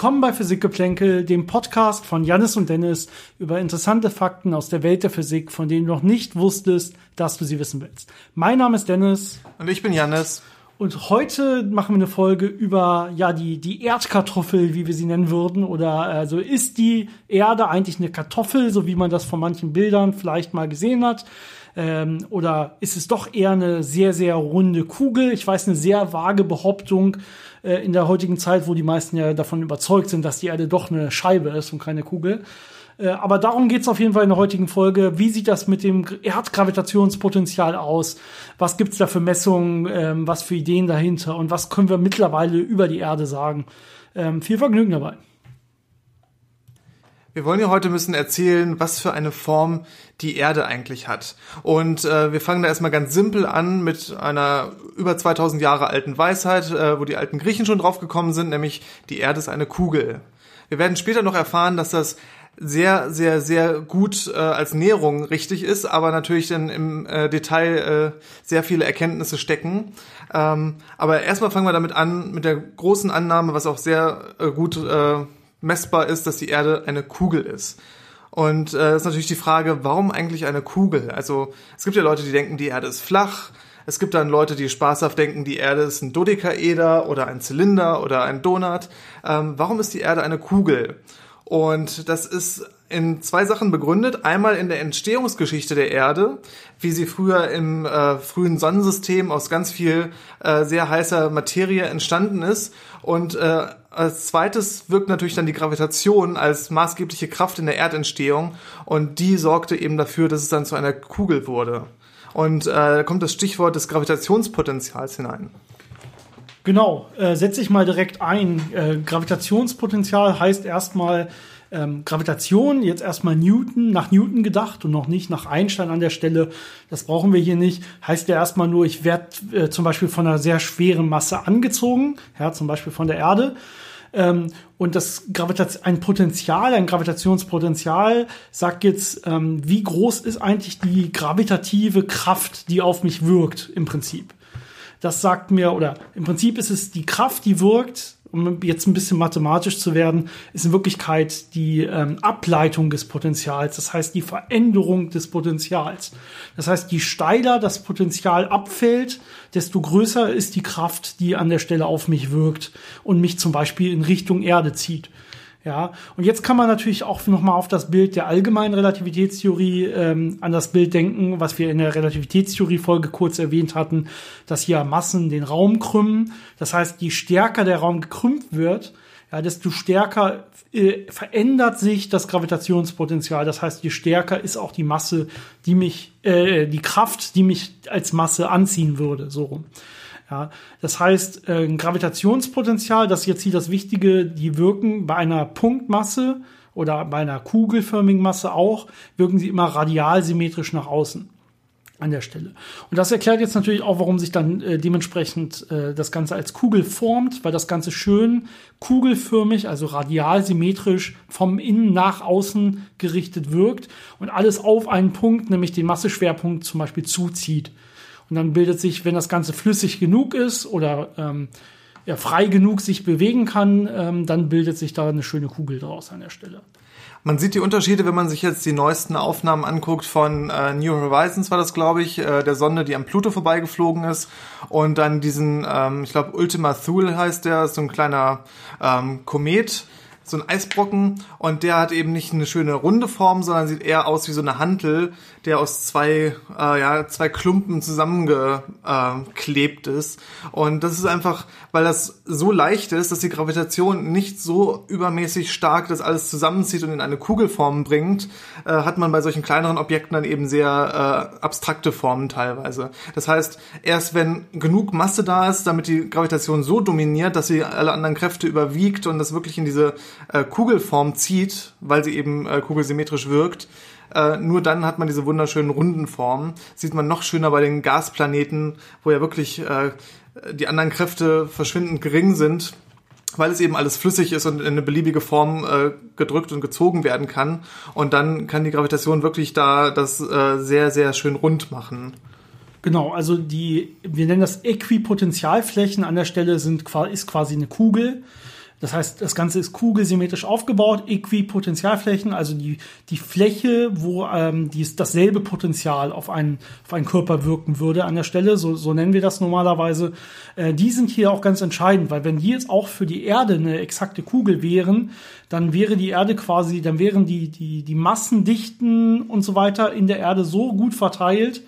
Willkommen bei Physikgeplänkel, dem Podcast von Jannis und Dennis über interessante Fakten aus der Welt der Physik, von denen du noch nicht wusstest, dass du sie wissen willst. Mein Name ist Dennis. Und ich bin Jannis. Und heute machen wir eine Folge über ja die die Erdkartoffel, wie wir sie nennen würden, oder also ist die Erde eigentlich eine Kartoffel, so wie man das von manchen Bildern vielleicht mal gesehen hat? Ähm, oder ist es doch eher eine sehr, sehr runde Kugel? Ich weiß, eine sehr vage Behauptung äh, in der heutigen Zeit, wo die meisten ja davon überzeugt sind, dass die Erde doch eine Scheibe ist und keine Kugel. Äh, aber darum geht's auf jeden Fall in der heutigen Folge. Wie sieht das mit dem Erdgravitationspotenzial aus? Was gibt's da für Messungen? Ähm, was für Ideen dahinter? Und was können wir mittlerweile über die Erde sagen? Ähm, viel Vergnügen dabei. Wir wollen ja heute ein bisschen erzählen, was für eine Form die Erde eigentlich hat. Und äh, wir fangen da erstmal ganz simpel an mit einer über 2000 Jahre alten Weisheit, äh, wo die alten Griechen schon drauf gekommen sind, nämlich die Erde ist eine Kugel. Wir werden später noch erfahren, dass das sehr, sehr, sehr gut äh, als Näherung richtig ist, aber natürlich dann im äh, Detail äh, sehr viele Erkenntnisse stecken. Ähm, aber erstmal fangen wir damit an, mit der großen Annahme, was auch sehr äh, gut äh, messbar ist, dass die Erde eine Kugel ist. Und äh, ist natürlich die Frage, warum eigentlich eine Kugel? Also es gibt ja Leute, die denken, die Erde ist flach. Es gibt dann Leute, die spaßhaft denken, die Erde ist ein Dodekaeder oder ein Zylinder oder ein Donut. Ähm, warum ist die Erde eine Kugel? Und das ist in zwei Sachen begründet. Einmal in der Entstehungsgeschichte der Erde, wie sie früher im äh, frühen Sonnensystem aus ganz viel äh, sehr heißer Materie entstanden ist. Und äh, als zweites wirkt natürlich dann die Gravitation als maßgebliche Kraft in der Erdentstehung und die sorgte eben dafür, dass es dann zu einer Kugel wurde. Und äh, da kommt das Stichwort des Gravitationspotenzials hinein. Genau, äh, setze ich mal direkt ein. Äh, Gravitationspotenzial heißt erstmal ähm, Gravitation, jetzt erstmal Newton, nach Newton gedacht und noch nicht nach Einstein an der Stelle. Das brauchen wir hier nicht. Heißt ja erstmal nur, ich werde äh, zum Beispiel von einer sehr schweren Masse angezogen, ja, zum Beispiel von der Erde. Ähm, und das Gravitation, ein Potenzial, ein Gravitationspotenzial sagt jetzt, ähm, wie groß ist eigentlich die gravitative Kraft, die auf mich wirkt, im Prinzip. Das sagt mir, oder im Prinzip ist es die Kraft, die wirkt, um jetzt ein bisschen mathematisch zu werden, ist in Wirklichkeit die ähm, Ableitung des Potenzials, das heißt die Veränderung des Potenzials. Das heißt, je steiler das Potenzial abfällt, desto größer ist die Kraft, die an der Stelle auf mich wirkt und mich zum Beispiel in Richtung Erde zieht. Ja, und jetzt kann man natürlich auch nochmal auf das Bild der allgemeinen Relativitätstheorie ähm, an das Bild denken, was wir in der Relativitätstheorie-Folge kurz erwähnt hatten, dass hier Massen den Raum krümmen. Das heißt, je stärker der Raum gekrümmt wird, ja, desto stärker äh, verändert sich das Gravitationspotenzial. Das heißt, je stärker ist auch die Masse, die mich, äh, die Kraft, die mich als Masse anziehen würde, so rum. Ja, das heißt, äh, ein Gravitationspotenzial, das ist jetzt hier das Wichtige, die wirken bei einer Punktmasse oder bei einer kugelförmigen Masse auch, wirken sie immer radial symmetrisch nach außen an der Stelle. Und das erklärt jetzt natürlich auch, warum sich dann äh, dementsprechend äh, das Ganze als Kugel formt, weil das Ganze schön kugelförmig, also radial symmetrisch vom Innen nach außen gerichtet wirkt und alles auf einen Punkt, nämlich den Masseschwerpunkt zum Beispiel zuzieht. Und dann bildet sich, wenn das Ganze flüssig genug ist oder ähm, ja, frei genug sich bewegen kann, ähm, dann bildet sich da eine schöne Kugel draus an der Stelle. Man sieht die Unterschiede, wenn man sich jetzt die neuesten Aufnahmen anguckt von äh, New Horizons, war das, glaube ich, äh, der Sonde, die am Pluto vorbeigeflogen ist. Und dann diesen, ähm, ich glaube, Ultima Thule heißt der, so ein kleiner ähm, Komet, so ein Eisbrocken und der hat eben nicht eine schöne runde Form, sondern sieht eher aus wie so eine Hantel, der aus zwei, äh, ja, zwei Klumpen zusammengeklebt äh, ist. Und das ist einfach, weil das so leicht ist, dass die Gravitation nicht so übermäßig stark das alles zusammenzieht und in eine Kugelform bringt, äh, hat man bei solchen kleineren Objekten dann eben sehr äh, abstrakte Formen teilweise. Das heißt, erst wenn genug Masse da ist, damit die Gravitation so dominiert, dass sie alle anderen Kräfte überwiegt und das wirklich in diese äh, Kugelform zieht, weil sie eben äh, kugelsymmetrisch wirkt, äh, nur dann hat man diese wunderschönen runden Formen. Sieht man noch schöner bei den Gasplaneten, wo ja wirklich äh, die anderen Kräfte verschwindend gering sind, weil es eben alles flüssig ist und in eine beliebige Form äh, gedrückt und gezogen werden kann. Und dann kann die Gravitation wirklich da das äh, sehr, sehr schön rund machen. Genau, also die, wir nennen das Äquipotentialflächen an der Stelle sind ist quasi eine Kugel Das heißt, das Ganze ist kugelsymmetrisch aufgebaut, Äquipotentialflächen, also die, die Fläche, wo ähm, dies, dasselbe Potenzial auf einen, auf einen Körper wirken würde an der Stelle, so, so nennen wir das normalerweise, äh, die sind hier auch ganz entscheidend, weil wenn die jetzt auch für die Erde eine exakte Kugel wären, dann wäre die Erde quasi, dann wären die, die, die Massendichten und so weiter in der Erde so gut verteilt,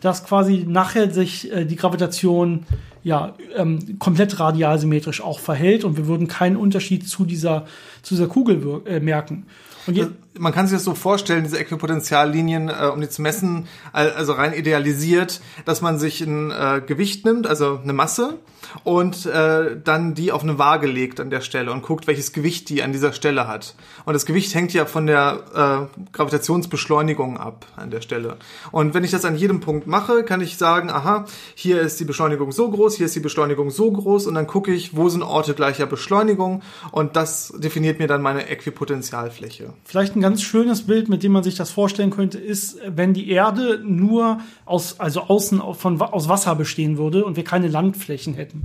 dass quasi nachher sich äh, die Gravitation ja ähm, komplett radialsymmetrisch auch verhält und wir würden keinen Unterschied zu dieser zu dieser Kugel äh, merken. Und jetzt, man kann sich das so vorstellen, diese Äquipotentiallinien, äh, um die zu messen, also rein idealisiert, dass man sich ein äh, Gewicht nimmt, also eine Masse, und äh, dann die auf eine Waage legt an der Stelle und guckt, welches Gewicht die an dieser Stelle hat. Und das Gewicht hängt ja von der äh, Gravitationsbeschleunigung ab an der Stelle. Und wenn ich das an jedem Punkt mache, kann ich sagen, aha, hier ist die Beschleunigung so groß, hier ist die Beschleunigung so groß und dann gucke ich, wo sind Orte gleicher Beschleunigung und das definiert mir dann meine Äquipotentialfläche. Vielleicht ein ganz schönes Bild, mit dem man sich das vorstellen könnte, ist, wenn die Erde nur aus, also außen von, aus Wasser bestehen würde und wir keine Landflächen hätten.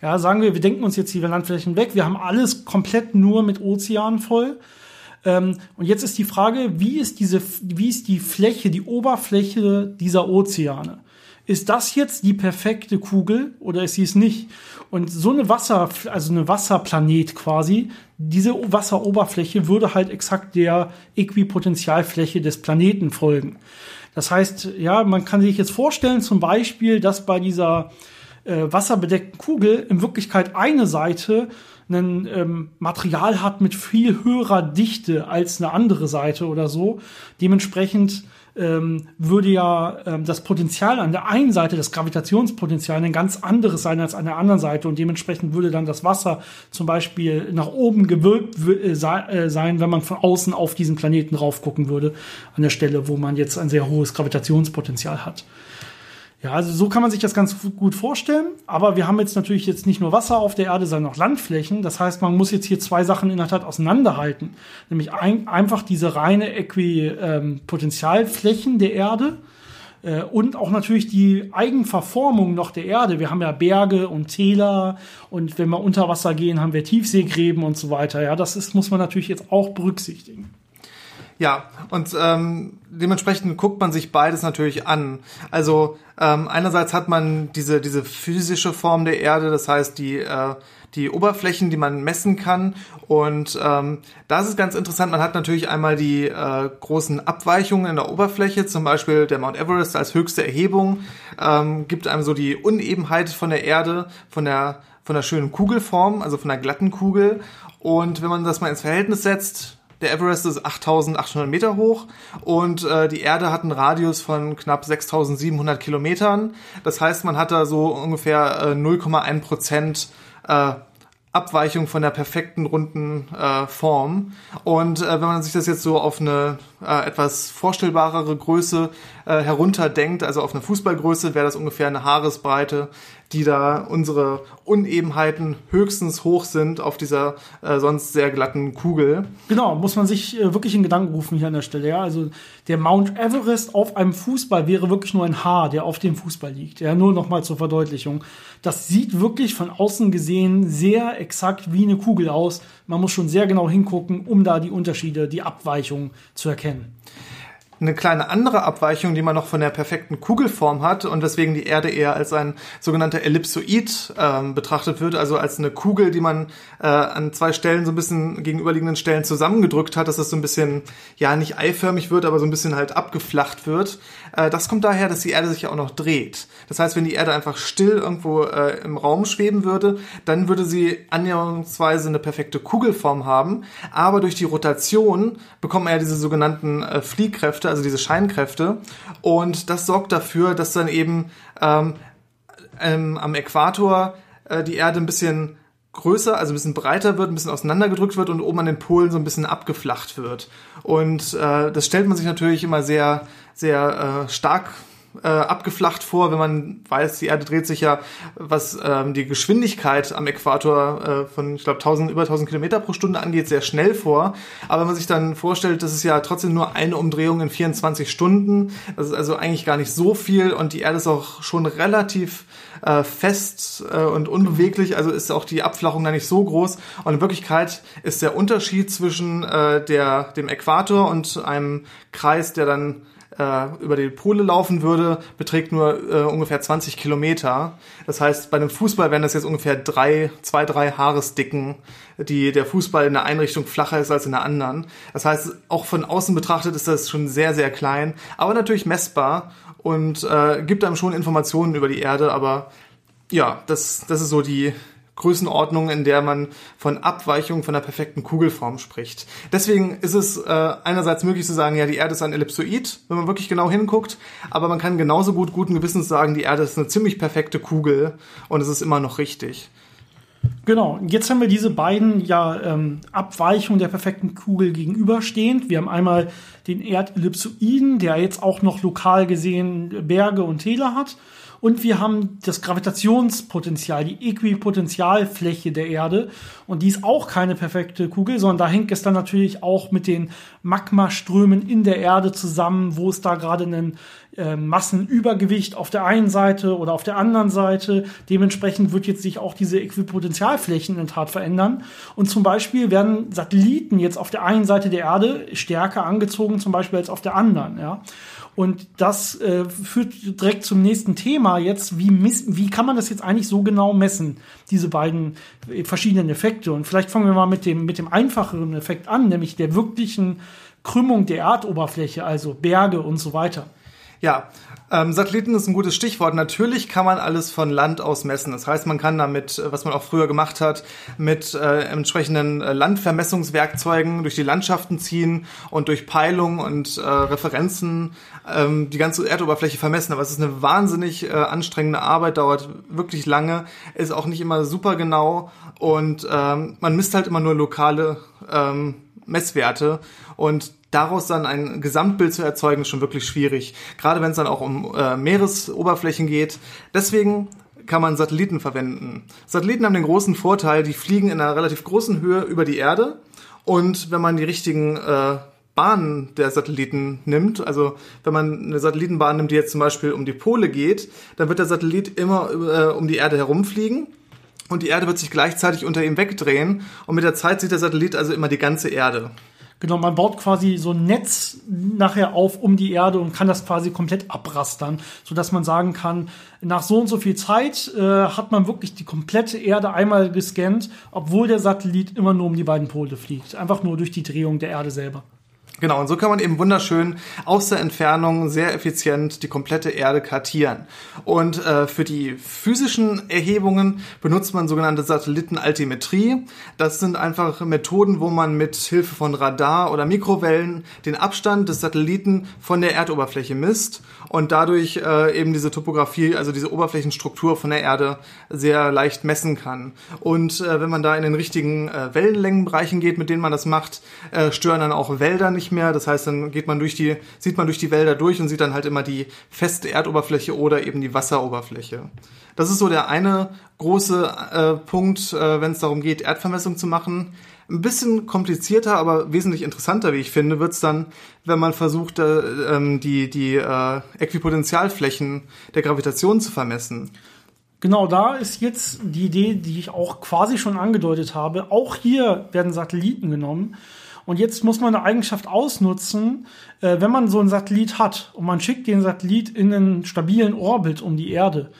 Ja, sagen wir, wir denken uns jetzt die Landflächen weg, wir haben alles komplett nur mit Ozeanen voll. Ähm, und jetzt ist die Frage, wie ist diese, wie ist die Fläche, die Oberfläche dieser Ozeane? Ist das jetzt die perfekte Kugel oder ist sie es nicht? Und so eine Wasser, also eine Wasserplanet quasi, diese Wasseroberfläche würde halt exakt der Äquipotentialfläche des Planeten folgen. Das heißt, ja, man kann sich jetzt vorstellen, zum Beispiel, dass bei dieser äh, wasserbedeckten Kugel in Wirklichkeit eine Seite ein ähm, Material hat mit viel höherer Dichte als eine andere Seite oder so. Dementsprechend ähm, würde ja ähm, das Potenzial an der einen Seite, das Gravitationspotenzial, ein ganz anderes sein als an der anderen Seite und dementsprechend würde dann das Wasser zum Beispiel nach oben gewölbt äh, äh, sein, wenn man von außen auf diesen Planeten rauf gucken würde, an der Stelle, wo man jetzt ein sehr hohes Gravitationspotenzial hat. Ja, also so kann man sich das ganz gut vorstellen. Aber wir haben jetzt natürlich jetzt nicht nur Wasser auf der Erde, sondern auch Landflächen. Das heißt, man muss jetzt hier zwei Sachen in der Tat auseinanderhalten. Nämlich ein, einfach diese reine Äquipotentialflächen der Erde äh, und auch natürlich die Eigenverformung noch der Erde. Wir haben ja Berge und Täler und wenn wir unter Wasser gehen, haben wir Tiefseegräben und so weiter. Ja, das ist, muss man natürlich jetzt auch berücksichtigen. Ja, und ähm, dementsprechend guckt man sich beides natürlich an. Also ähm, einerseits hat man diese, diese physische Form der Erde, das heißt die, äh, die Oberflächen, die man messen kann. Und ähm, da ist ganz interessant, man hat natürlich einmal die äh, großen Abweichungen in der Oberfläche, zum Beispiel der Mount Everest als höchste Erhebung, ähm, gibt einem so die Unebenheit von der Erde, von der von der schönen Kugelform, also von der glatten Kugel. Und wenn man das mal ins Verhältnis setzt, der Everest ist 8800 Meter hoch und äh, die Erde hat einen Radius von knapp 6700 Kilometern. Das heißt, man hat da so ungefähr äh, 0,1 Prozent äh, Abweichung von der perfekten runden äh, Form. Und äh, wenn man sich das jetzt so auf eine äh, etwas vorstellbarere Größe äh, herunterdenkt, also auf eine Fußballgröße, wäre das ungefähr eine Haaresbreite die da unsere Unebenheiten höchstens hoch sind auf dieser äh, sonst sehr glatten Kugel. Genau, muss man sich äh, wirklich in Gedanken rufen hier an der Stelle. Ja, also der Mount Everest auf einem Fußball wäre wirklich nur ein Haar, der auf dem Fußball liegt. Ja, nur noch mal zur Verdeutlichung. Das sieht wirklich von außen gesehen sehr exakt wie eine Kugel aus. Man muss schon sehr genau hingucken, um da die Unterschiede, die Abweichungen zu erkennen eine kleine andere Abweichung, die man noch von der perfekten Kugelform hat und weswegen die Erde eher als ein sogenannter Ellipsoid ähm, betrachtet wird, also als eine Kugel, die man äh, an zwei Stellen so ein bisschen gegenüberliegenden Stellen zusammengedrückt hat, dass das so ein bisschen, ja, nicht eiförmig wird, aber so ein bisschen halt abgeflacht wird. Äh, das kommt daher, dass die Erde sich ja auch noch dreht. Das heißt, wenn die Erde einfach still irgendwo äh, im Raum schweben würde, dann würde sie annäherungsweise eine perfekte Kugelform haben, aber durch die Rotation bekommt man ja diese sogenannten äh, Fliehkräfte, also diese Scheinkräfte. Und das sorgt dafür, dass dann eben ähm, ähm, am Äquator äh, die Erde ein bisschen größer, also ein bisschen breiter wird, ein bisschen auseinandergedrückt wird und oben an den Polen so ein bisschen abgeflacht wird. Und äh, das stellt man sich natürlich immer sehr, sehr äh, stark äh, abgeflacht vor, wenn man weiß, die Erde dreht sich ja, was ähm, die Geschwindigkeit am Äquator äh, von, ich glaube, 1000, über 1000 Kilometer pro Stunde angeht, sehr schnell vor. Aber wenn man sich dann vorstellt, das ist ja trotzdem nur eine Umdrehung in 24 Stunden, das ist also eigentlich gar nicht so viel und die Erde ist auch schon relativ äh, fest äh, und unbeweglich, also ist auch die Abflachung da nicht so groß. Und in Wirklichkeit ist der Unterschied zwischen äh, der, dem Äquator und einem Kreis, der dann äh, über die Pole laufen würde, beträgt nur äh, ungefähr 20 Kilometer. Das heißt, bei einem Fußball wären das jetzt ungefähr drei, zwei, drei Haaresdicken, die der Fußball in der einen Richtung flacher ist als in der anderen. Das heißt, auch von außen betrachtet ist das schon sehr, sehr klein, aber natürlich messbar und äh, gibt einem schon Informationen über die Erde, aber ja, das, das ist so die, Größenordnung, in der man von Abweichung von der perfekten Kugelform spricht. Deswegen ist es äh, einerseits möglich zu sagen, ja, die Erde ist ein Ellipsoid, wenn man wirklich genau hinguckt, aber man kann genauso gut guten Gewissens sagen, die Erde ist eine ziemlich perfekte Kugel und es ist immer noch richtig. Genau, jetzt haben wir diese beiden ja ähm, Abweichungen der perfekten Kugel gegenüberstehend. Wir haben einmal den Erdellipsoiden, der jetzt auch noch lokal gesehen Berge und Täler hat. Und wir haben das Gravitationspotenzial, die Äquipotentialfläche der Erde. Und die ist auch keine perfekte Kugel, sondern da hängt es dann natürlich auch mit den Magmaströmen in der Erde zusammen, wo es da gerade einen äh, Massenübergewicht auf der einen Seite oder auf der anderen Seite. Dementsprechend wird jetzt sich auch diese Äquipotentialflächen in der Tat verändern. Und zum Beispiel werden Satelliten jetzt auf der einen Seite der Erde stärker angezogen, zum Beispiel als auf der anderen. Ja. Und das äh, führt direkt zum nächsten Thema jetzt. Wie, wie kann man das jetzt eigentlich so genau messen, diese beiden äh, verschiedenen Effekte? Und vielleicht fangen wir mal mit dem, mit dem einfacheren Effekt an, nämlich der wirklichen Krümmung der Erdoberfläche, also Berge und so weiter. Ja, ähm, Satelliten ist ein gutes Stichwort. Natürlich kann man alles von Land aus messen. Das heißt, man kann damit, äh, was man auch früher gemacht hat, mit äh, entsprechenden äh, Landvermessungswerkzeugen durch die Landschaften ziehen und durch Peilung und äh, Referenzen ähm, die ganze Erdoberfläche vermessen. Aber es ist eine wahnsinnig äh, anstrengende Arbeit, dauert wirklich lange, ist auch nicht immer super genau und ähm, man misst halt immer nur lokale ähm, Messwerte und daraus dann ein Gesamtbild zu erzeugen, ist schon wirklich schwierig. Gerade wenn es dann auch um äh, Meeresoberflächen geht. Deswegen kann man Satelliten verwenden. Satelliten haben den großen Vorteil, die fliegen in einer relativ großen Höhe über die Erde. Und wenn man die richtigen äh, Bahnen der Satelliten nimmt, also wenn man eine Satellitenbahn nimmt, die jetzt zum Beispiel um die Pole geht, dann wird der Satellit immer äh, um die Erde herumfliegen und die Erde wird sich gleichzeitig unter ihm wegdrehen und mit der Zeit sieht der Satellit also immer die ganze Erde. Genau, man baut quasi so ein Netz nachher auf um die Erde und kann das quasi komplett abrastern, sodass man sagen kann, nach so und so viel Zeit äh, hat man wirklich die komplette Erde einmal gescannt, obwohl der Satellit immer nur um die beiden Pole fliegt. Einfach nur durch die Drehung der Erde selber. Genau, und so kann man eben wunderschön aus der Entfernung sehr effizient die komplette Erde kartieren. Und äh, für die physischen Erhebungen benutzt man sogenannte Satellitenaltimetrie. Das sind einfach Methoden, wo man mit Hilfe von Radar oder Mikrowellen den Abstand des Satelliten von der Erdoberfläche misst und dadurch äh, eben diese Topografie, also diese Oberflächenstruktur von der Erde sehr leicht messen kann. Und äh, wenn man da in den richtigen äh, Wellenlängenbereichen geht, mit denen man das macht, äh, stören dann auch Wälder nicht nicht mehr. Das heißt, dann geht man durch die, sieht man durch die Wälder durch und sieht dann halt immer die feste Erdoberfläche oder eben die Wasseroberfläche. Das ist so der eine große äh, Punkt, äh, wenn es darum geht, Erdvermessung zu machen. Ein bisschen komplizierter, aber wesentlich interessanter, wie ich finde, wird's dann, wenn man versucht, äh, ähm, die, die äh, Äquipotentialflächen der Gravitation zu vermessen. Genau, da ist jetzt die Idee, die ich auch quasi schon angedeutet habe. Auch hier werden Satelliten genommen und jetzt muss man eine Eigenschaft ausnutzen, äh, wenn man so einen Satellit hat und man schickt den Satellit in einen stabilen Orbit um die Erde,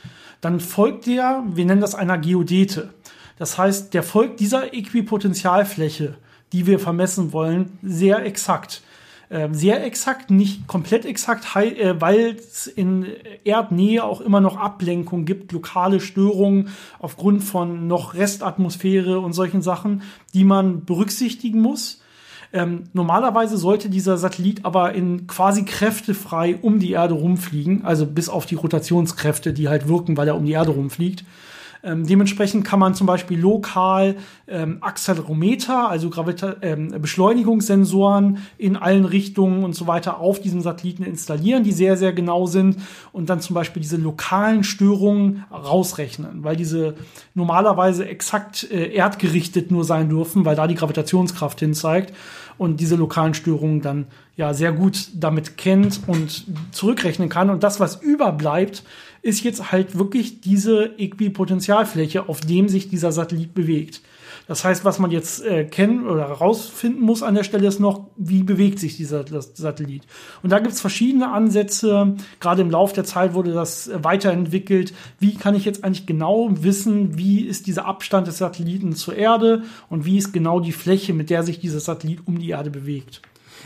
dann folgt der, wir nennen das einer Geodete. Das heißt, der folgt dieser Äquipotentialfläche, die wir vermessen wollen, sehr exakt. Äh, sehr exakt, nicht komplett exakt, äh, weil es in Erdnähe auch immer noch Ablenkung gibt, lokale Störungen aufgrund von noch Restatmosphäre und solchen Sachen, die man berücksichtigen muss. Ähm, normalerweise sollte dieser Satellit aber in quasi kräftefrei um die Erde rumfliegen, also bis auf die Rotationskräfte, die halt wirken, weil er um die Erde rumfliegt. Ähm, dementsprechend kann man zum Beispiel lokal ähm, Accelerometer, also Gravita ähm, Beschleunigungssensoren in allen Richtungen und so weiter auf diesem Satelliten installieren, die sehr, sehr genau sind und dann zum Beispiel diese lokalen Störungen rausrechnen, weil diese normalerweise exakt äh, erdgerichtet nur sein dürfen, weil da die Gravitationskraft hinzeigt und diese lokalen Störungen dann ja sehr gut damit kennt und zurückrechnen kann. Und das, was überbleibt, ist jetzt halt wirklich diese Äquipotentialfläche, auf dem sich dieser Satellit bewegt. Das heißt, was man jetzt äh, kennen oder herausfinden muss an der Stelle ist noch, wie bewegt sich dieser Satellit. Und da gibt es verschiedene Ansätze. Gerade im Laufe der Zeit wurde das weiterentwickelt. Wie kann ich jetzt eigentlich genau wissen, wie ist dieser Abstand des Satelliten zur Erde und wie ist genau die Fläche, mit der sich dieser Satellit um die Erde bewegt?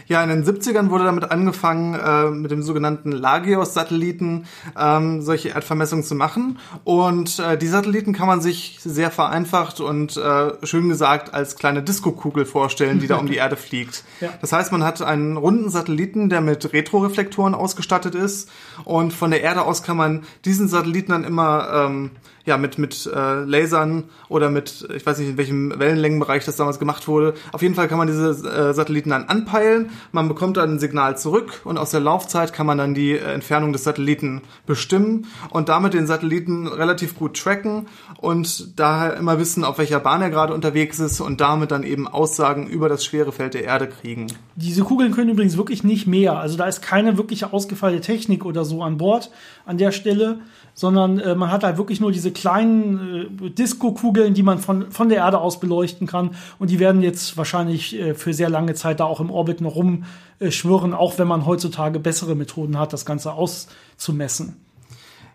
Ja, in den 70ern wurde damit angefangen, äh, mit dem sogenannten Lagios-Satelliten ähm, solche Erdvermessungen zu machen. Und äh, die Satelliten kann man sich sehr vereinfacht und äh, schön gesagt als kleine Diskokugel vorstellen, die da um die Erde fliegt. Ja. Das heißt, man hat einen runden Satelliten, der mit Retroreflektoren ausgestattet ist. Und von der Erde aus kann man diesen Satelliten dann immer ähm, ja, mit, mit äh, Lasern oder mit, ich weiß nicht, in welchem Wellenlängenbereich das damals gemacht wurde. Auf jeden Fall kann man diese äh, Satelliten dann anpeilen. Man bekommt dann ein Signal zurück und aus der Laufzeit kann man dann die äh, Entfernung des Satelliten bestimmen und damit den Satelliten relativ gut tracken und daher immer wissen, auf welcher Bahn er gerade unterwegs ist und damit dann eben Aussagen über das schwere Feld der Erde kriegen. Diese Kugeln können übrigens wirklich nicht mehr. Also da ist keine wirkliche ausgefeilte Technik oder so an Bord an der Stelle sondern äh, man hat halt wirklich nur diese kleinen äh, Disco-Kugeln, die man von, von der Erde aus beleuchten kann. Und die werden jetzt wahrscheinlich äh, für sehr lange Zeit da auch im Orbit noch rumschwirren, auch wenn man heutzutage bessere Methoden hat, das Ganze auszumessen.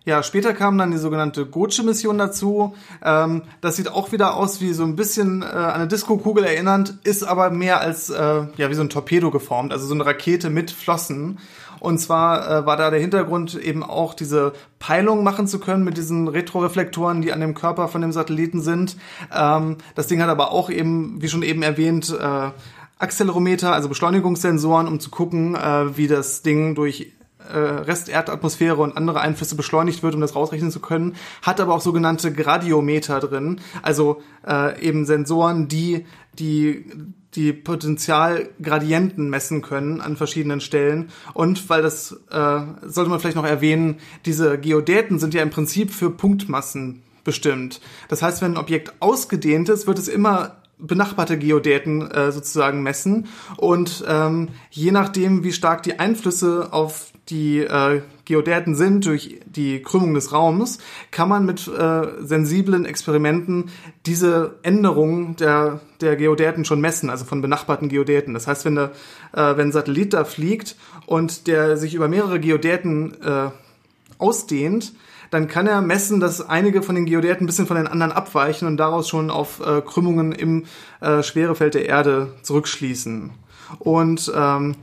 Ja, später kam dann die sogenannte Goche-Mission dazu. Ähm, das sieht auch wieder aus wie so ein bisschen äh, eine Disco-Kugel erinnernd, ist aber mehr als äh, ja wie so ein Torpedo geformt, also so eine Rakete mit Flossen. Und zwar äh, war da der Hintergrund eben auch diese Peilung machen zu können mit diesen Retroreflektoren, die an dem Körper von dem Satelliten sind. Ähm, das Ding hat aber auch eben, wie schon eben erwähnt, äh, Accelerometer, also Beschleunigungssensoren, um zu gucken, äh, wie das Ding durch äh, Resterdatmosphäre und andere Einflüsse beschleunigt wird, um das rausrechnen zu können, hat aber auch sogenannte Gradiometer drin, also äh, eben Sensoren, die die die Potentialgradienten messen können an verschiedenen Stellen. Und weil das äh, sollte man vielleicht noch erwähnen, diese Geodäten sind ja im Prinzip für Punktmassen bestimmt. Das heißt, wenn ein Objekt ausgedehnt ist, wird es immer benachbarte Geodäten äh, sozusagen messen. Und ähm, je nachdem, wie stark die Einflüsse auf die äh, Geodäten sind durch die Krümmung des Raums, kann man mit äh, sensiblen Experimenten diese Änderungen der, der Geodäten schon messen, also von benachbarten Geodäten. Das heißt, wenn, der, äh, wenn ein Satellit da fliegt und der sich über mehrere Geodäten äh, ausdehnt, dann kann er messen, dass einige von den Geodäten ein bisschen von den anderen abweichen und daraus schon auf äh, Krümmungen im äh, Schwerefeld der Erde zurückschließen. Und ähm,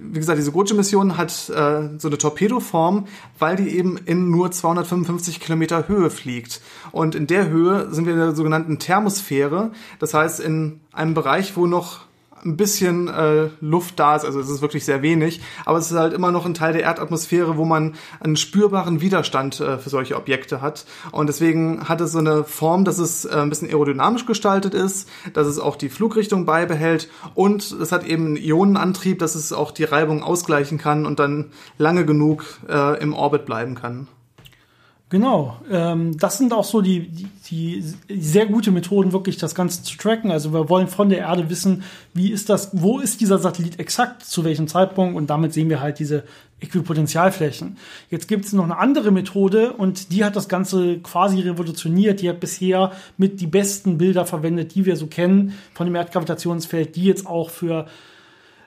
wie gesagt, diese Goje-Mission hat äh, so eine Torpedoform, weil die eben in nur 255 Kilometer Höhe fliegt. Und in der Höhe sind wir in der sogenannten Thermosphäre. Das heißt, in einem Bereich, wo noch ein bisschen äh, Luft da ist, also es ist wirklich sehr wenig, aber es ist halt immer noch ein Teil der Erdatmosphäre, wo man einen spürbaren Widerstand äh, für solche Objekte hat. Und deswegen hat es so eine Form, dass es äh, ein bisschen aerodynamisch gestaltet ist, dass es auch die Flugrichtung beibehält und es hat eben einen Ionenantrieb, dass es auch die Reibung ausgleichen kann und dann lange genug äh, im Orbit bleiben kann. Genau, ähm, das sind auch so die, die, die sehr gute Methoden, wirklich das Ganze zu tracken. Also wir wollen von der Erde wissen, wie ist das, wo ist dieser Satellit exakt, zu welchem Zeitpunkt und damit sehen wir halt diese Äquipotentialflächen. Jetzt gibt es noch eine andere Methode und die hat das Ganze quasi revolutioniert. Die hat bisher mit die besten Bilder verwendet, die wir so kennen von dem Erdgravitationsfeld, die jetzt auch für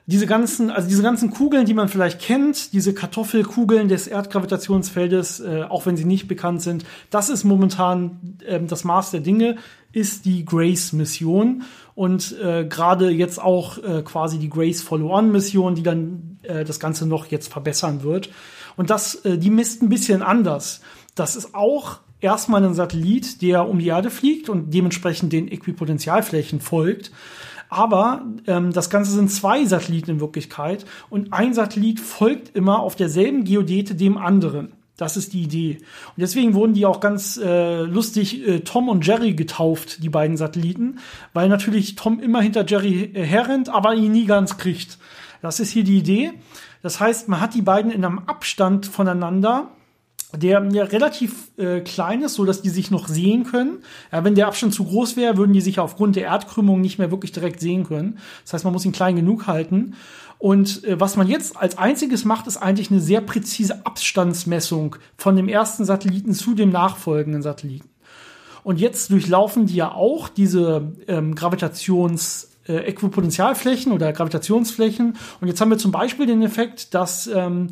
diese ganzen, also diese ganzen Kugeln, die man vielleicht kennt, diese Kartoffelkugeln des Erdgravitationsfeldes, äh, auch wenn sie nicht bekannt sind, das ist momentan äh, das Maß der Dinge, ist die Grace-Mission und äh, gerade jetzt auch äh, quasi die Grace Follow-on-Mission, die dann äh, das Ganze noch jetzt verbessern wird. Und das, äh, die misst ein bisschen anders. Das ist auch erstmal ein Satellit, der um die Erde fliegt und dementsprechend den Äquipotentialflächen folgt. Aber ähm, das Ganze sind zwei Satelliten in Wirklichkeit und ein Satellit folgt immer auf derselben Geodete dem anderen. Das ist die Idee. Und deswegen wurden die auch ganz äh, lustig äh, Tom und Jerry getauft, die beiden Satelliten, weil natürlich Tom immer hinter Jerry äh, herrennt, aber ihn nie ganz kriegt. Das ist hier die Idee. Das heißt, man hat die beiden in einem Abstand voneinander, der ja relativ äh, klein ist, so dass die sich noch sehen können. Ja, wenn der Abstand zu groß wäre, würden die sich aufgrund der Erdkrümmung nicht mehr wirklich direkt sehen können. Das heißt, man muss ihn klein genug halten. Und äh, was man jetzt als einziges macht, ist eigentlich eine sehr präzise Abstandsmessung von dem ersten Satelliten zu dem nachfolgenden Satelliten. Und jetzt durchlaufen die ja auch diese ähm, Gravitations- äh, Äquipotentialflächen oder Gravitationsflächen. Und jetzt haben wir zum Beispiel den Effekt, dass ähm,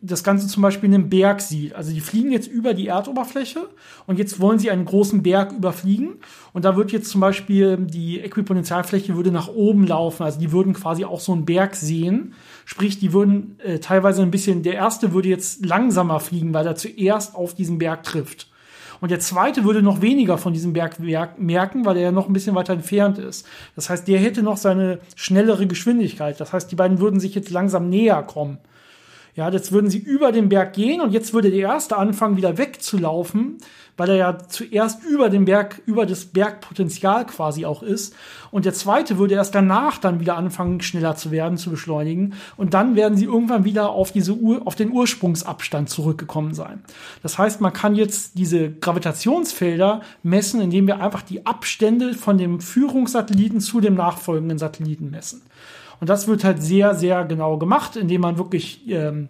das Ganze zum Beispiel in einem Berg sieht. Also die fliegen jetzt über die Erdoberfläche und jetzt wollen sie einen großen Berg überfliegen. Und da wird jetzt zum Beispiel die Äquiponentialfläche würde nach oben laufen. Also die würden quasi auch so einen Berg sehen. Sprich, die würden äh, teilweise ein bisschen, der erste würde jetzt langsamer fliegen, weil er zuerst auf diesen Berg trifft. Und der zweite würde noch weniger von diesem Berg merken, weil er ja noch ein bisschen weiter entfernt ist. Das heißt, der hätte noch seine schnellere Geschwindigkeit. Das heißt, die beiden würden sich jetzt langsam näher kommen. Ja, jetzt würden sie über den Berg gehen und jetzt würde der erste anfangen, wieder wegzulaufen, weil er ja zuerst über den Berg, über das Bergpotenzial quasi auch ist. Und der zweite würde erst danach dann wieder anfangen, schneller zu werden, zu beschleunigen. Und dann werden sie irgendwann wieder auf diese Ur auf den Ursprungsabstand zurückgekommen sein. Das heißt, man kann jetzt diese Gravitationsfelder messen, indem wir einfach die Abstände von dem Führungssatelliten zu dem nachfolgenden Satelliten messen. Und das wird halt sehr, sehr genau gemacht, indem man wirklich ähm,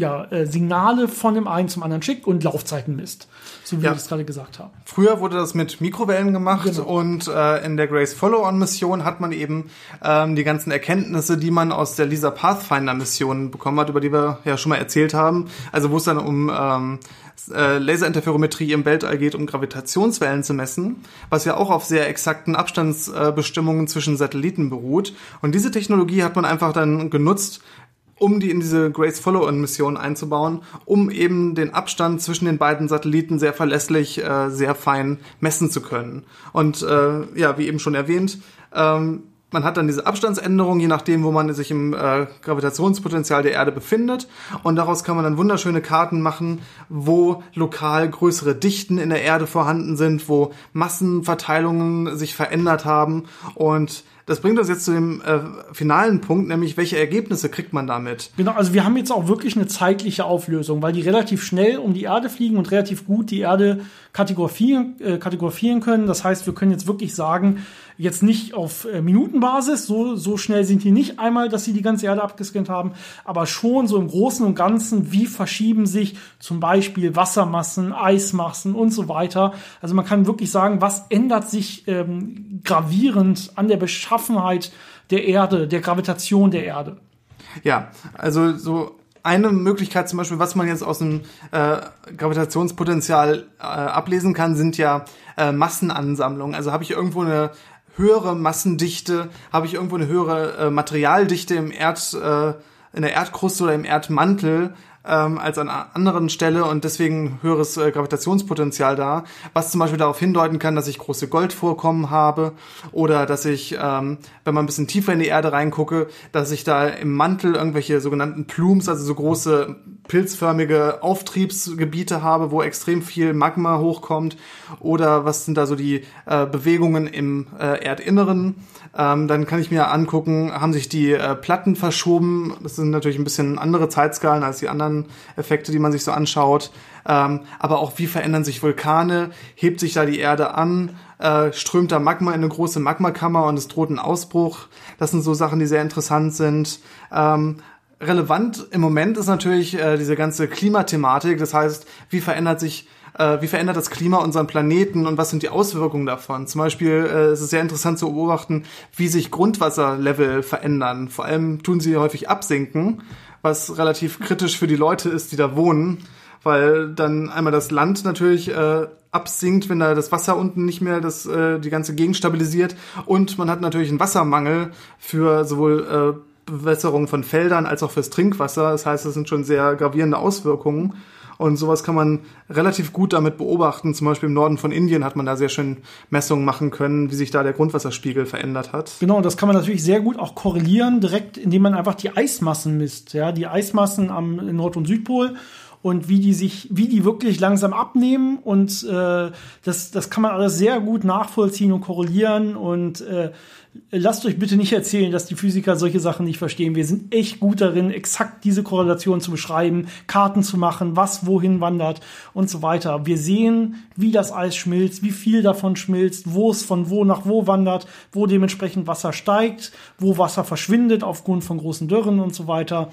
ja, äh, Signale von dem einen zum anderen schickt und Laufzeiten misst, so wie ja. wir das gerade gesagt haben. Früher wurde das mit Mikrowellen gemacht genau. und äh, in der Grace Follow-on-Mission hat man eben ähm, die ganzen Erkenntnisse, die man aus der Lisa Pathfinder-Mission bekommen hat, über die wir ja schon mal erzählt haben. Also wo es dann um ähm, äh, Laserinterferometrie im Weltall geht, um Gravitationswellen zu messen, was ja auch auf sehr exakten Abstandsbestimmungen zwischen Satelliten beruht. Und diese Technologie hat man einfach dann genutzt, um die in diese Grace Follow-on-Mission einzubauen, um eben den Abstand zwischen den beiden Satelliten sehr verlässlich, äh, sehr fein messen zu können. Und äh, ja, wie eben schon erwähnt, ähm, man hat dann diese Abstandsänderung, je nachdem, wo man sich im äh, Gravitationspotenzial der Erde befindet. Und daraus kann man dann wunderschöne Karten machen, wo lokal größere Dichten in der Erde vorhanden sind, wo Massenverteilungen sich verändert haben. Und das bringt uns jetzt zu dem äh, finalen Punkt, nämlich welche Ergebnisse kriegt man damit? Genau, also wir haben jetzt auch wirklich eine zeitliche Auflösung, weil die relativ schnell um die Erde fliegen und relativ gut die Erde kategorieren, äh, kategorieren können. Das heißt, wir können jetzt wirklich sagen, jetzt nicht auf äh, Minutenbasis, so, so schnell sind die nicht einmal, dass sie die ganze Erde abgescannt haben, aber schon so im Großen und Ganzen, wie verschieben sich zum Beispiel Wassermassen, Eismassen und so weiter. Also man kann wirklich sagen, was ändert sich ähm, gravierend an der Beschaffenheit der Erde, der Gravitation der Erde. Ja, also so eine Möglichkeit zum Beispiel, was man jetzt aus dem äh, Gravitationspotenzial äh, ablesen kann, sind ja äh, Massenansammlungen. Also habe ich irgendwo eine höhere Massendichte, habe ich irgendwo eine höhere äh, Materialdichte im Erd, äh, in der Erdkruste oder im Erdmantel, ähm, als an anderen Stelle und deswegen höheres äh, Gravitationspotenzial da, was zum Beispiel darauf hindeuten kann, dass ich große Goldvorkommen habe oder dass ich, ähm, wenn man ein bisschen tiefer in die Erde reingucke, dass ich da im Mantel irgendwelche sogenannten Plumes, also so große pilzförmige Auftriebsgebiete habe, wo extrem viel Magma hochkommt oder was sind da so die äh, Bewegungen im äh, Erdinneren. Ähm, dann kann ich mir angucken, haben sich die äh, Platten verschoben. Das sind natürlich ein bisschen andere Zeitskalen als die anderen Effekte, die man sich so anschaut. Ähm, aber auch wie verändern sich Vulkane? Hebt sich da die Erde an? Äh, strömt da Magma in eine große Magmakammer und es droht ein Ausbruch? Das sind so Sachen, die sehr interessant sind. Ähm, relevant im Moment ist natürlich äh, diese ganze Klimathematik. Das heißt, wie verändert sich äh, wie verändert das Klima unseren Planeten und was sind die Auswirkungen davon? Zum Beispiel äh, ist es sehr interessant zu beobachten, wie sich Grundwasserlevel verändern. Vor allem tun sie häufig absinken, was relativ kritisch für die Leute ist, die da wohnen, weil dann einmal das Land natürlich äh, absinkt, wenn da das Wasser unten nicht mehr das äh, die ganze Gegend stabilisiert und man hat natürlich einen Wassermangel für sowohl äh, Bewässerung von Feldern als auch fürs Trinkwasser. Das heißt, das sind schon sehr gravierende Auswirkungen. Und sowas kann man relativ gut damit beobachten. Zum Beispiel im Norden von Indien hat man da sehr schön Messungen machen können, wie sich da der Grundwasserspiegel verändert hat. Genau, und das kann man natürlich sehr gut auch korrelieren, direkt, indem man einfach die Eismassen misst. Ja, die Eismassen am Nord- und Südpol und wie die sich, wie die wirklich langsam abnehmen und äh, das, das kann man alles sehr gut nachvollziehen und korrelieren und äh, lasst euch bitte nicht erzählen, dass die Physiker solche Sachen nicht verstehen. Wir sind echt gut darin, exakt diese Korrelation zu beschreiben, Karten zu machen, was wohin wandert und so weiter. Wir sehen, wie das Eis schmilzt, wie viel davon schmilzt, wo es von wo nach wo wandert, wo dementsprechend Wasser steigt, wo Wasser verschwindet aufgrund von großen Dürren und so weiter.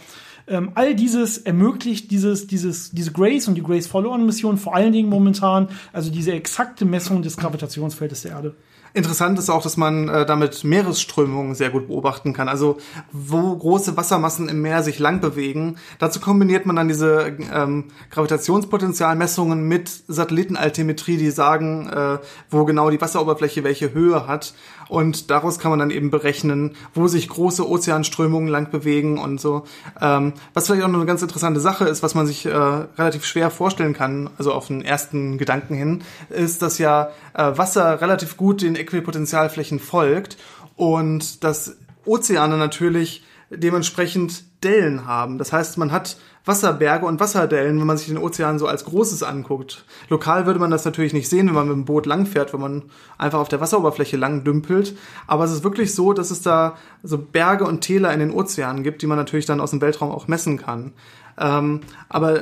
Ähm, all dieses ermöglicht dieses, dieses, diese Grace und die Grace Follow-on-Mission vor allen Dingen momentan, also diese exakte Messung des Gravitationsfeldes der Erde. Interessant ist auch, dass man äh, damit Meeresströmungen sehr gut beobachten kann. Also wo große Wassermassen im Meer sich lang bewegen. Dazu kombiniert man dann diese ähm, Gravitationspotenzialmessungen mit Satellitenaltimetrie, die sagen, äh, wo genau die Wasseroberfläche welche Höhe hat. Und daraus kann man dann eben berechnen, wo sich große Ozeanströmungen lang bewegen und so. Ähm, was vielleicht auch noch eine ganz interessante Sache ist, was man sich äh, relativ schwer vorstellen kann, also auf den ersten Gedanken hin, ist, dass ja äh, Wasser relativ gut den Äquipotentialflächen folgt und dass Ozeane natürlich dementsprechend Dellen haben. Das heißt, man hat Wasserberge und Wasserdellen, wenn man sich den Ozean so als Großes anguckt. Lokal würde man das natürlich nicht sehen, wenn man mit dem Boot langfährt, wenn man einfach auf der Wasseroberfläche lang dümpelt. Aber es ist wirklich so, dass es da so Berge und Täler in den Ozeanen gibt, die man natürlich dann aus dem Weltraum auch messen kann. Ähm, aber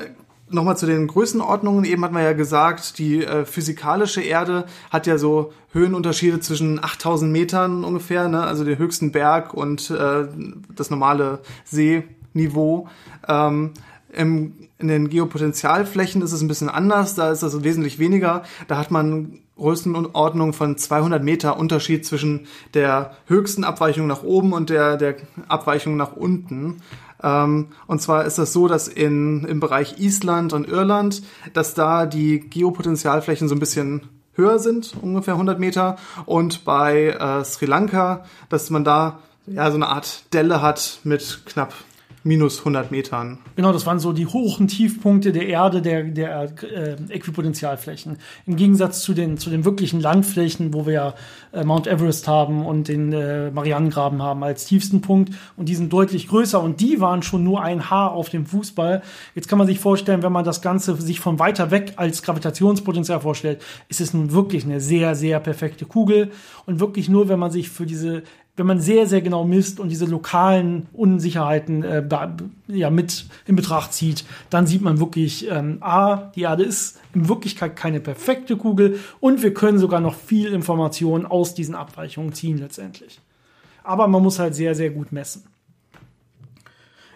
Nochmal zu den Größenordnungen. Eben hat man ja gesagt, die äh, physikalische Erde hat ja so Höhenunterschiede zwischen 8000 Metern ungefähr, ne? also den höchsten Berg und äh, das normale Seeniveau. Ähm, im, in den Geopotentialflächen ist es ein bisschen anders, da ist es wesentlich weniger. Da hat man Größenordnung von 200 Meter Unterschied zwischen der höchsten Abweichung nach oben und der, der Abweichung nach unten. Ähm, und zwar ist das so, dass in, im Bereich Island und Irland, dass da die Geopotentialflächen so ein bisschen höher sind, ungefähr 100 Meter. Und bei äh, Sri Lanka, dass man da ja so eine Art Delle hat mit knapp minus 100 Metern. Genau, das waren so die hohen Tiefpunkte der Erde, der, der äh, Äquipotentialflächen. Im Gegensatz zu den, zu den wirklichen Landflächen, wo wir äh, Mount Everest haben und den äh, Marianengraben haben als tiefsten Punkt. Und die sind deutlich größer und die waren schon nur ein Haar auf dem Fußball. Jetzt kann man sich vorstellen, wenn man das Ganze sich von weiter weg als Gravitationspotenzial vorstellt, ist es nun wirklich eine sehr, sehr perfekte Kugel. Und wirklich nur, wenn man sich für diese wenn man sehr, sehr genau misst und diese lokalen Unsicherheiten äh, ja, mit in Betracht zieht, dann sieht man wirklich, ähm, A, die Erde ist in Wirklichkeit keine perfekte Kugel und wir können sogar noch viel Information aus diesen Abweichungen ziehen letztendlich. Aber man muss halt sehr, sehr gut messen.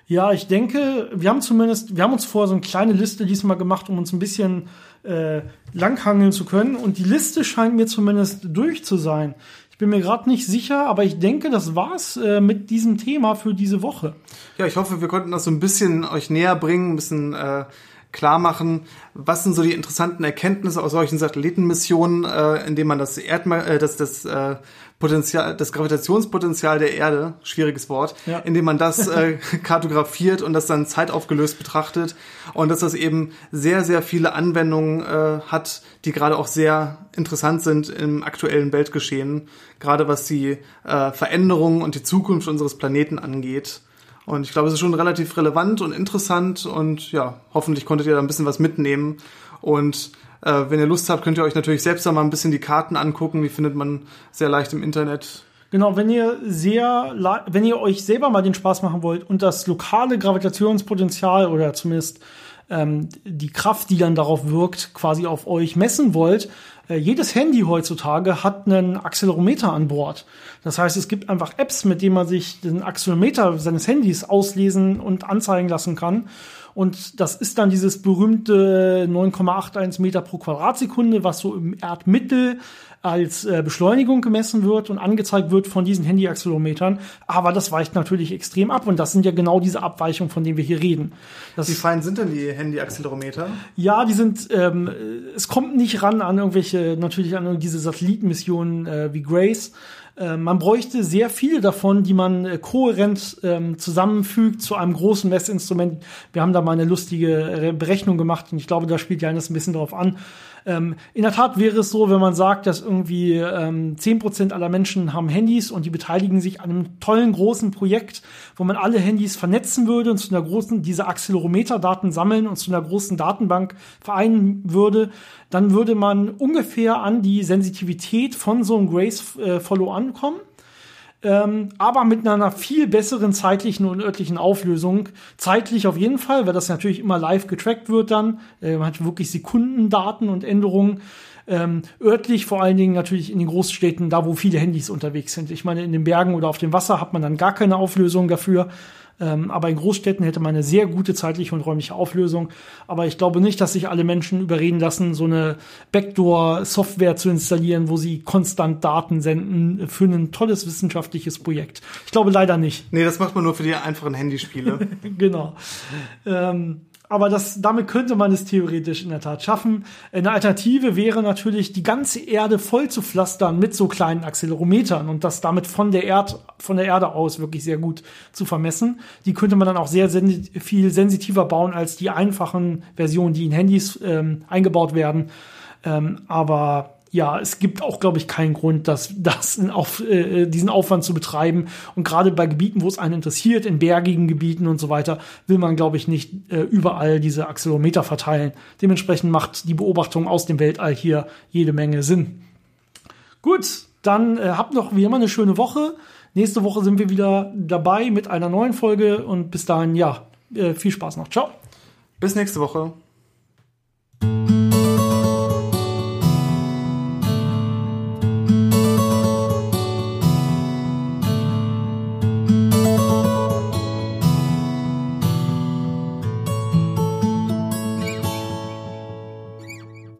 Ja, ich denke, wir haben zumindest, wir haben uns vor so eine kleine Liste diesmal gemacht, um uns ein bisschen äh, langhangeln zu können. Und die Liste scheint mir zumindest durch zu sein bin mir gerade nicht sicher, aber ich denke, das war's äh, mit diesem Thema für diese Woche. Ja, ich hoffe, wir konnten das so ein bisschen euch näher bringen, ein bisschen äh, klar machen, was sind so die interessanten Erkenntnisse aus solchen Satellitenmissionen, äh, indem man das Erdma äh, das, das äh, Potenzial, das Gravitationspotenzial der Erde, schwieriges Wort, ja. indem man das äh, kartografiert und das dann zeitaufgelöst betrachtet und dass das eben sehr, sehr viele Anwendungen äh, hat, die gerade auch sehr interessant sind im aktuellen Weltgeschehen, gerade was die äh, Veränderungen und die Zukunft unseres Planeten angeht. Und ich glaube, es ist schon relativ relevant und interessant und ja, hoffentlich konntet ihr da ein bisschen was mitnehmen und äh, wenn ihr Lust habt, könnt ihr euch natürlich selbst da mal ein bisschen die Karten angucken. Die findet man sehr leicht im Internet. Genau, wenn ihr sehr, wenn ihr euch selber mal den Spaß machen wollt und das lokale Gravitationspotenzial oder zumindest ähm, die Kraft, die dann darauf wirkt, quasi auf euch messen wollt, äh, jedes Handy heutzutage hat einen Accelerometer an Bord. Das heißt, es gibt einfach Apps, mit denen man sich den Accelerometer seines Handys auslesen und anzeigen lassen kann. Und das ist dann dieses berühmte 9,81 Meter pro Quadratsekunde, was so im Erdmittel als äh, Beschleunigung gemessen wird und angezeigt wird von diesen Handy-Accelerometern. Aber das weicht natürlich extrem ab und das sind ja genau diese Abweichungen, von denen wir hier reden. Das Wie fein sind denn die Handy-Accelerometer? Ja, die sind, ähm, es kommt nicht ran an irgendwelche, natürlich an diese Satellitenmissionen äh, wie Grace. Äh, man bräuchte sehr viele davon, die man äh, kohärent ähm, zusammenfügt zu einem großen Messinstrument. Wir haben da mal eine lustige Berechnung gemacht und ich glaube, da spielt Janis ein bisschen drauf an. Ähm, in der Tat wäre es so, wenn man sagt, dass irgendwie ähm, 10% aller Menschen haben Handys und die beteiligen sich an einem tollen großen Projekt, wo man alle Handys vernetzen würde und zu einer großen, diese Accelerometer-Daten sammeln und zu einer großen Datenbank vereinen würde, dann würde man ungefähr an die Sensitivität von so einem Grace-Follow äh, ankommen ähm, aber mit einer viel besseren zeitlichen und örtlichen Auflösung. Zeitlich auf jeden Fall, weil das natürlich immer live getrackt wird dann. Äh, man hat wirklich Sekundendaten und Änderungen. Ähm, örtlich vor allen Dingen natürlich in den Großstädten, da wo viele Handys unterwegs sind. Ich meine, in den Bergen oder auf dem Wasser hat man dann gar keine Auflösung dafür. Ähm, aber in Großstädten hätte man eine sehr gute zeitliche und räumliche Auflösung. Aber ich glaube nicht, dass sich alle Menschen überreden lassen, so eine Backdoor-Software zu installieren, wo sie konstant Daten senden für ein tolles wissenschaftliches Projekt. Ich glaube leider nicht. Nee, das macht man nur für die einfachen Handyspiele. genau. Ähm, aber das, damit könnte man es theoretisch in der Tat schaffen. Eine Alternative wäre natürlich, die ganze Erde voll zu pflastern mit so kleinen Accelerometern und das damit von der, Erd, von der Erde aus wirklich sehr gut zu vermessen. Die könnte man dann auch sehr sen viel sensitiver bauen als die einfachen Versionen, die in Handys ähm, eingebaut werden. Ähm, aber ja, es gibt auch, glaube ich, keinen Grund, das, das auf, äh, diesen Aufwand zu betreiben. Und gerade bei Gebieten, wo es einen interessiert, in bergigen Gebieten und so weiter, will man, glaube ich, nicht äh, überall diese Accelerometer verteilen. Dementsprechend macht die Beobachtung aus dem Weltall hier jede Menge Sinn. Gut, dann äh, habt noch wie immer eine schöne Woche. Nächste Woche sind wir wieder dabei mit einer neuen Folge und bis dahin, ja, äh, viel Spaß noch. Ciao. Bis nächste Woche.